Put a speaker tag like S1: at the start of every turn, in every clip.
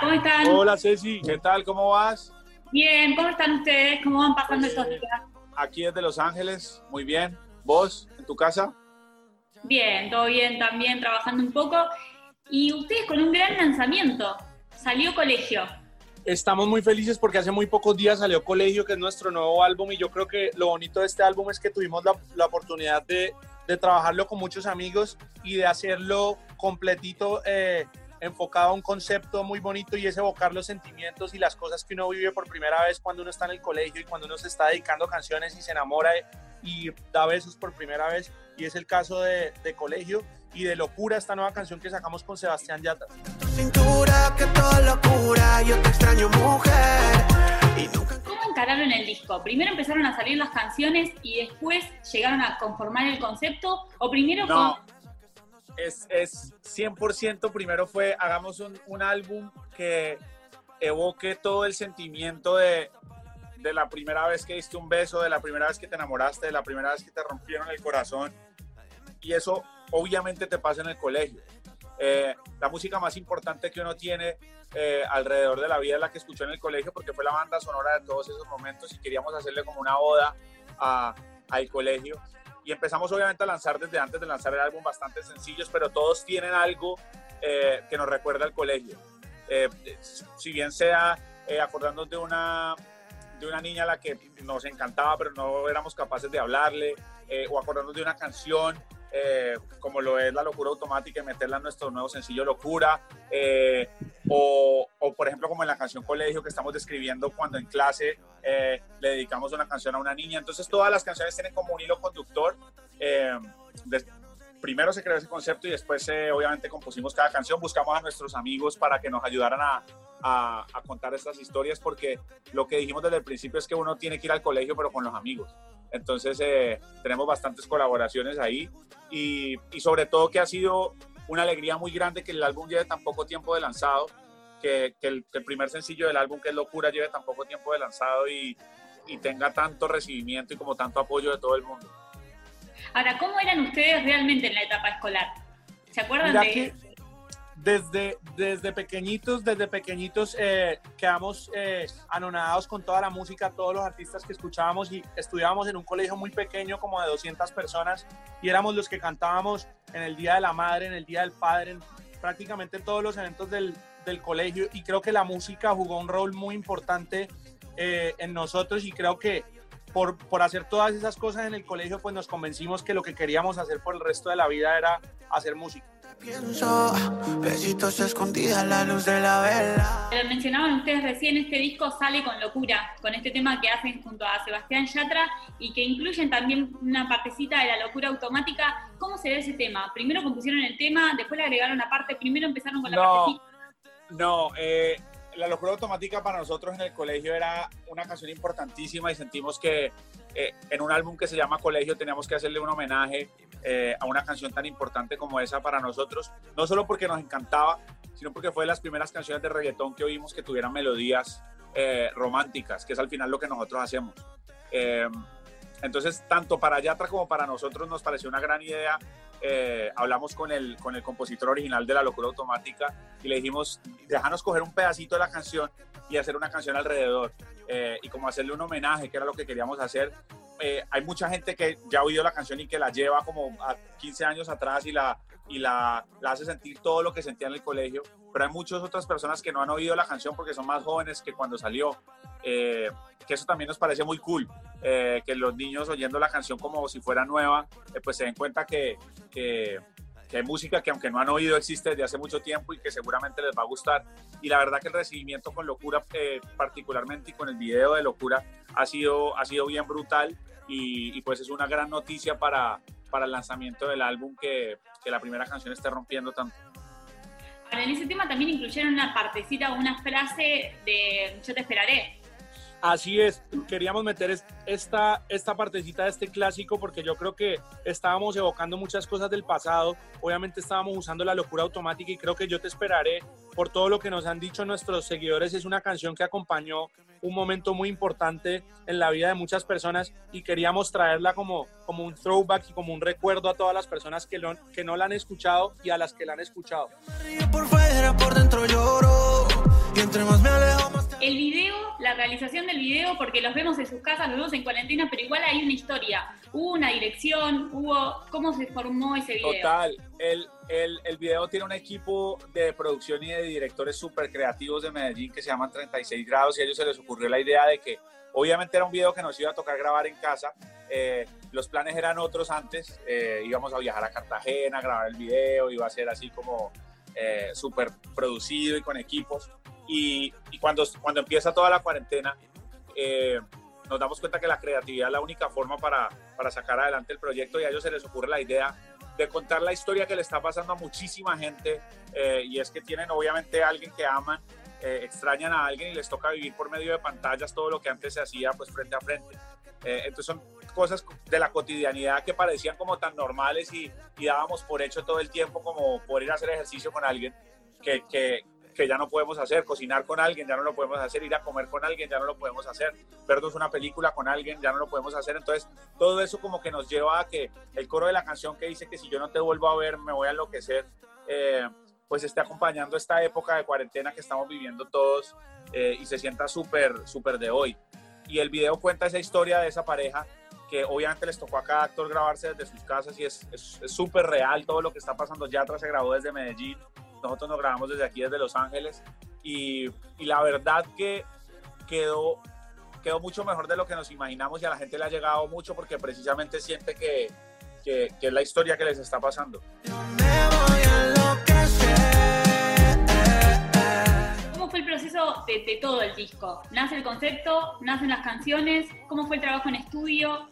S1: ¿cómo están?
S2: Hola Ceci, ¿qué tal? ¿Cómo vas?
S1: Bien, ¿cómo están ustedes? ¿Cómo van pasando estos días?
S2: Aquí desde Los Ángeles, muy bien. ¿Vos, en tu casa?
S1: Bien, todo bien también, trabajando un poco. Y ustedes con un gran lanzamiento, salió Colegio.
S3: Estamos muy felices porque hace muy pocos días salió Colegio, que es nuestro nuevo álbum, y yo creo que lo bonito de este álbum es que tuvimos la, la oportunidad de, de, trabajarlo con muchos amigos y de hacerlo completito, eh, enfocado a un concepto muy bonito y es evocar los sentimientos y las cosas que uno vive por primera vez cuando uno está en el colegio y cuando uno se está dedicando canciones y se enamora y da besos por primera vez. Y es el caso de, de Colegio y de Locura, esta nueva canción que sacamos con Sebastián Yatra.
S4: cintura, que toda locura, yo te extraño mujer. Y nunca...
S1: ¿Cómo encararon el disco? ¿Primero empezaron a salir las canciones y después llegaron a conformar el concepto? ¿O primero
S2: No,
S1: con...
S2: es, es 100% primero fue, hagamos un, un álbum que evoque todo el sentimiento de, de la primera vez que diste un beso, de la primera vez que te enamoraste, de la primera vez que te rompieron el corazón. Y eso obviamente te pasa en el colegio. Eh, la música más importante que uno tiene eh, alrededor de la vida es la que escuchó en el colegio porque fue la banda sonora de todos esos momentos y queríamos hacerle como una oda a- al colegio. Y empezamos obviamente a lanzar desde antes de lanzar el álbum bastante sencillos, pero todos tienen algo eh, que nos recuerda al colegio. Eh, si bien sea eh, acordándonos de una, de una niña a la que nos encantaba, pero no éramos capaces de hablarle, eh, o acordándonos de una canción eh, como lo es La Locura Automática y meterla en nuestro nuevo sencillo Locura, eh, o, como en la canción Colegio que estamos describiendo cuando en clase eh, le dedicamos una canción a una niña. Entonces todas las canciones tienen como un hilo conductor. eh, primero se creó ese concepto y después eh, obviamente compusimos cada canción, buscamos a nuestros amigos para que nos ayudaran a contar estas historias porque lo que dijimos desde el principio es que uno tiene que ir al colegio pero con los amigos. Entonces eh, tenemos bastantes colaboraciones ahí y, y sobre todo que ha sido una alegría muy grande que el álbum lleve tan poco tiempo de lanzado, que, que el, que el primer sencillo del álbum que es Locura lleve tan poco tiempo de lanzado y, y tenga tanto recibimiento y como tanto apoyo de todo el mundo.
S1: Ahora, ¿cómo eran ustedes realmente en la etapa escolar? ¿Se acuerdan
S3: Mira
S1: de
S3: que desde, desde pequeñitos, desde pequeñitos eh, quedamos eh, anonadados con toda la música, todos los artistas que escuchábamos y estudiábamos en un colegio muy pequeño, como de 200 personas, y éramos los que cantábamos en el Día de la Madre, en el Día del Padre, en prácticamente todos los eventos del, del colegio, y creo que la música jugó un rol muy importante eh, en nosotros y creo que por, por hacer todas esas cosas en el colegio, pues nos convencimos que lo que queríamos hacer por el resto de la vida era hacer música.
S4: Pienso, besitos escondidas la luz de la vela.
S1: Lo mencionaban ustedes recién, este disco sale con locura, con este tema que hacen junto a Sebastián Yatra y que incluyen también una partecita de la locura automática. ¿Cómo se ve ese tema? Primero compusieron el tema, después le agregaron aparte, primero empezaron con la
S2: No,
S1: partecita.
S2: No, eh, la locura automática para nosotros en el colegio era una canción importantísima y sentimos que eh, en un álbum que se llama Colegio teníamos que hacerle un homenaje eh, a una canción tan importante como esa para nosotros, no solo porque nos encantaba, sino porque fue de las primeras canciones de reggaetón que oímos que tuvieran melodías eh, románticas, que es al final lo que nosotros hacemos. Entonces, tanto para Yatra como para nosotros nos pareció una gran idea. Eh, hablamos con el, con el compositor original de La Locura Automática y le dijimos, déjanos coger un pedacito de la canción y hacer una canción alrededor. Eh, y como hacerle un homenaje, que era lo que queríamos hacer. Eh, hay mucha gente que ya ha oído la canción y que la lleva como a 15 años atrás y la, y la, la hace sentir todo lo que sentía en el colegio, pero hay muchas otras personas que no han oído la canción porque son más jóvenes que cuando salió, eh, que eso también nos parece muy cool, eh, que los niños oyendo la canción como si fuera nueva, eh, pues se den cuenta que, que, que hay música que aunque no han oído existe desde hace mucho tiempo y que seguramente les va a gustar. Y la verdad que el recibimiento con Locura, eh, particularmente y con el video de Locura, ha sido, ha sido bien brutal y, y pues es una gran noticia para, para el lanzamiento del álbum que, que la primera canción esté rompiendo tanto.
S1: Ahora, en ese tema también incluyeron una partecita una frase de Yo te esperaré.
S3: Así es, queríamos meter es- esta, esta partecita de este clásico porque yo creo que estábamos evocando muchas cosas del pasado, obviamente estábamos usando la locura automática y creo que yo te esperaré por todo lo que nos han dicho nuestros seguidores, es una canción que acompañó un momento muy importante en la vida de muchas personas y queríamos traerla como, como un throwback y como un recuerdo a todas las personas que, lo- que no la han escuchado y a las que la han escuchado.
S4: Por fuera, por dentro lloro. Y entre más me alejo.
S1: El video, la realización del video, porque los vemos en sus casas, los vemos en cuarentena, pero igual hay una historia. Hubo una dirección, hubo. ¿Cómo se formó ese video?
S2: Total, el, el, el video tiene un equipo de producción y de directores súper creativos de Medellín que se llaman 36 grados y a ellos se les ocurrió la idea de que obviamente era un video que nos iba a tocar grabar en casa. eh, los planes eran otros antes, eh, íbamos a viajar a Cartagena, a grabar el video, iba a ser así como eh, súper producido y con equipos. Y, y cuando, cuando empieza toda la cuarentena, eh, nos damos cuenta que la creatividad es la única forma para, para sacar adelante el proyecto y a ellos se les ocurre la idea de contar la historia que le está pasando a muchísima gente eh, y es que tienen obviamente a alguien que aman, eh, extrañan a alguien y les toca vivir por medio de pantallas todo lo que antes se hacía pues frente a frente. Eh, entonces son cosas de la cotidianidad que parecían como tan normales y, y dábamos por hecho todo el tiempo como poder ir a hacer ejercicio con alguien que, que, que ya no podemos hacer, cocinar con alguien ya no lo podemos hacer, ir a comer con alguien ya no lo podemos hacer, vernos una película con alguien ya no lo podemos hacer. Entonces, todo eso como que nos lleva a que el coro de la canción que dice que si yo no te vuelvo a ver me voy a enloquecer, eh, pues esté acompañando esta época de cuarentena que estamos viviendo todos eh, y se sienta súper, súper de hoy. Y el video cuenta esa historia de esa pareja que obviamente les tocó a cada actor grabarse desde sus casas y es súper real todo lo que está pasando. Yatra se grabó desde Medellín, nosotros nos grabamos desde aquí, desde Los Ángeles, y, y la verdad que quedó, quedó mucho mejor de lo que nos imaginamos y a la gente le ha llegado mucho porque precisamente siente que, que, que es la historia que les está pasando.
S4: Me voy a enloquecer.
S1: ¿Cómo fue el proceso de, de todo el disco? ¿Nace el concepto? ¿Nacen las canciones? ¿Cómo fue el trabajo en estudio?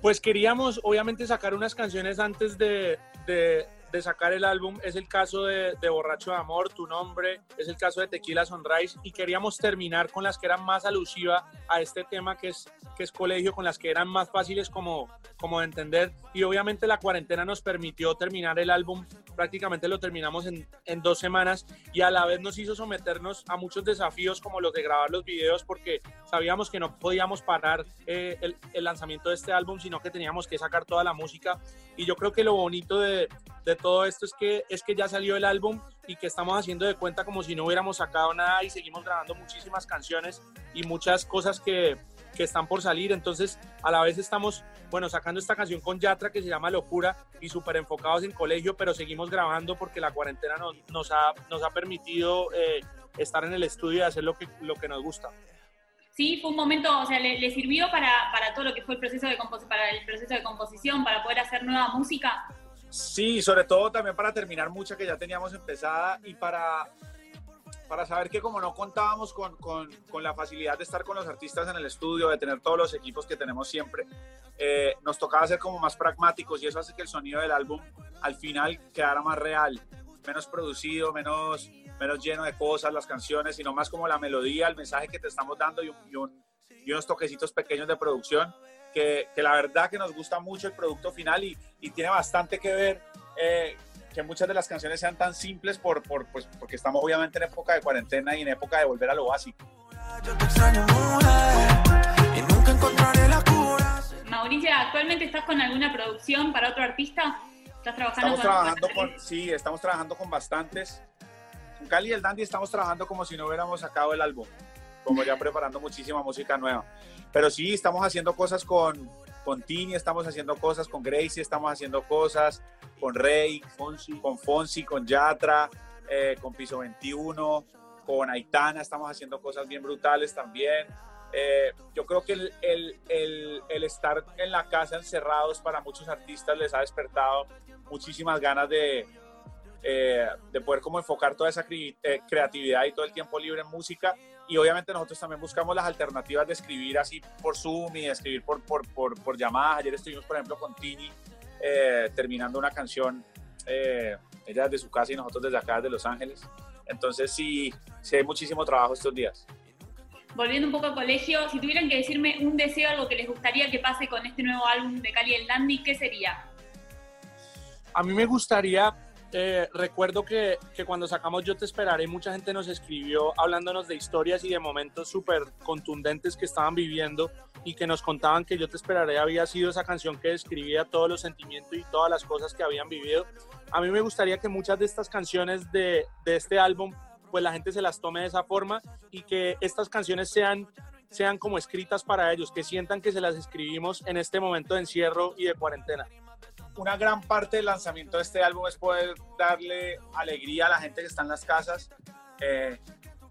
S3: Pues queríamos obviamente sacar unas canciones antes de, de- de sacar el álbum. Es el caso de, de Borracho de Amor, Tu Nombre, es el caso de Tequila Sunrise y queríamos terminar con las que eran más alusivas a este tema que es, que es colegio, con las que eran más fáciles como, como de entender. Y obviamente la cuarentena nos permitió terminar el álbum, prácticamente lo terminamos en, en dos semanas y a la vez nos hizo someternos a muchos desafíos como los de grabar los videos porque sabíamos que no podíamos parar eh, el, el lanzamiento de este álbum, sino que teníamos que sacar toda la música. Y yo creo que lo bonito de, de todo esto es que, es que ya salió el álbum y que estamos haciendo de cuenta como si no hubiéramos sacado nada y seguimos grabando muchísimas canciones y muchas cosas que, que están por salir. Entonces, a la vez estamos, bueno, sacando esta canción con Yatra que se llama Locura y súper enfocados en colegio, pero seguimos grabando porque la cuarentena nos, nos, ha, nos ha permitido eh, estar en el estudio y hacer lo que, lo que nos gusta.
S1: Sí, fue un momento, o sea, le, le sirvió para, para todo lo que fue el proceso de compos- para el proceso de composición, para poder hacer nueva música.
S2: Sí, sobre todo también para terminar mucha que ya teníamos empezada y para, para saber que como no contábamos con, con, con la facilidad de estar con los artistas en el estudio, de tener todos los equipos que tenemos siempre, eh, nos tocaba ser como más pragmáticos y eso hace que el sonido del álbum al final quedara más real, menos producido, menos, menos lleno de cosas, las canciones, sino más como la melodía, el mensaje que te estamos dando y, un- y un- y unos toquecitos pequeños de producción que, que la verdad que nos gusta mucho el producto final y, y tiene bastante que ver eh, que muchas de las canciones sean tan simples por, por, pues, porque estamos obviamente en época de cuarentena y en época de volver a lo básico.
S1: Mauricia, ¿actualmente estás con alguna producción para otro artista? ¿Estás trabajando
S2: Estamos
S1: con
S2: trabajando con, sí, estamos trabajando con bastantes. Con Cali y el Dandy estamos trabajando como si no hubiéramos sacado el álbum, como ya preparando muchísima música nueva. Pero sí, estamos haciendo cosas con, con Tini, estamos haciendo cosas con Gracie, estamos haciendo cosas con Rey, Fonsi, con Fonsi, con Yatra, eh, con Piso 21, con Aitana, estamos haciendo cosas bien brutales también. Eh, yo creo que el, el, el, el estar en la casa encerrados para muchos artistas les ha despertado muchísimas ganas de, eh, de poder como enfocar toda esa cre- eh, creatividad y todo el tiempo libre en música. Y obviamente nosotros también buscamos las alternativas de escribir así por Zoom y de escribir por, por, por, por llamadas. Ayer estuvimos, por ejemplo, con Tini eh, terminando una canción, eh, ella desde su casa y nosotros desde acá, desde Los Ángeles. Entonces sí, sí hay muchísimo trabajo estos días.
S1: Volviendo un poco al colegio, si tuvieran que decirme un deseo, algo que les gustaría que pase con este nuevo álbum de Cali el Dandy, ¿qué sería?
S3: A mí me gustaría, eh, recuerdo que, que cuando sacamos Yo Te Esperaré, mucha gente nos escribió hablándonos de historias y de momentos súper contundentes que estaban viviendo y que nos contaban que Yo Te Esperaré había sido esa canción que describía todos los sentimientos y todas las cosas que habían vivido. A mí me gustaría que muchas de estas canciones de, de este álbum pues la gente se las tome de esa forma y que estas canciones sean sean como escritas para ellos, que sientan que se las escribimos en este momento de encierro y de cuarentena.
S2: Una gran parte del lanzamiento de este álbum es poder darle alegría a la gente que está en las casas. Eh,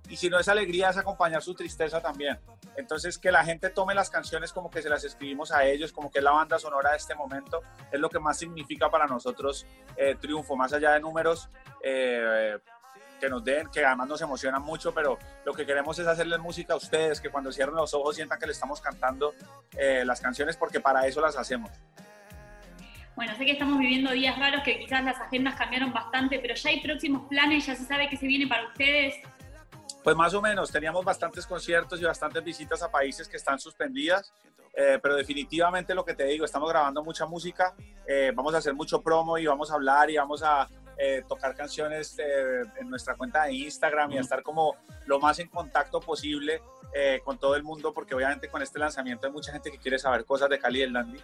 S2: y si no es alegría, es acompañar su tristeza también. Entonces, que la gente tome las canciones como que se las escribimos a ellos, como que es la banda sonora de este momento, es lo que más significa para nosotros eh, Triunfo, más allá de números. Eh, que nos den, que además nos emocionan mucho, pero lo que queremos es hacerles música a ustedes, que cuando cierren los ojos sientan que le estamos cantando eh, las canciones, porque para eso las hacemos.
S1: Bueno, sé que estamos viviendo días raros, que quizás las agendas cambiaron bastante, pero ya hay próximos planes, ya se sabe que se viene para ustedes.
S2: Pues más o menos, teníamos bastantes conciertos y bastantes visitas a países que están suspendidas, eh, pero definitivamente lo que te digo, estamos grabando mucha música, eh, vamos a hacer mucho promo y vamos a hablar y vamos a eh, tocar canciones en nuestra cuenta de Instagram y a estar como lo más en contacto posible con todo el mundo, porque obviamente con este lanzamiento hay mucha gente que quiere saber cosas de Cali y el Dandy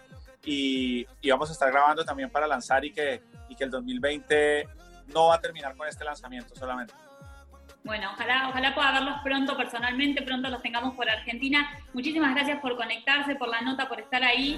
S2: y, vamos a estar grabando también para lanzar y que, y que el 2020 no va a terminar con este lanzamiento solamente.
S1: Bueno, ojalá, ojalá pueda verlos pronto personalmente, pronto los tengamos por Argentina. Muchísimas gracias por conectarse, por la nota, por estar ahí.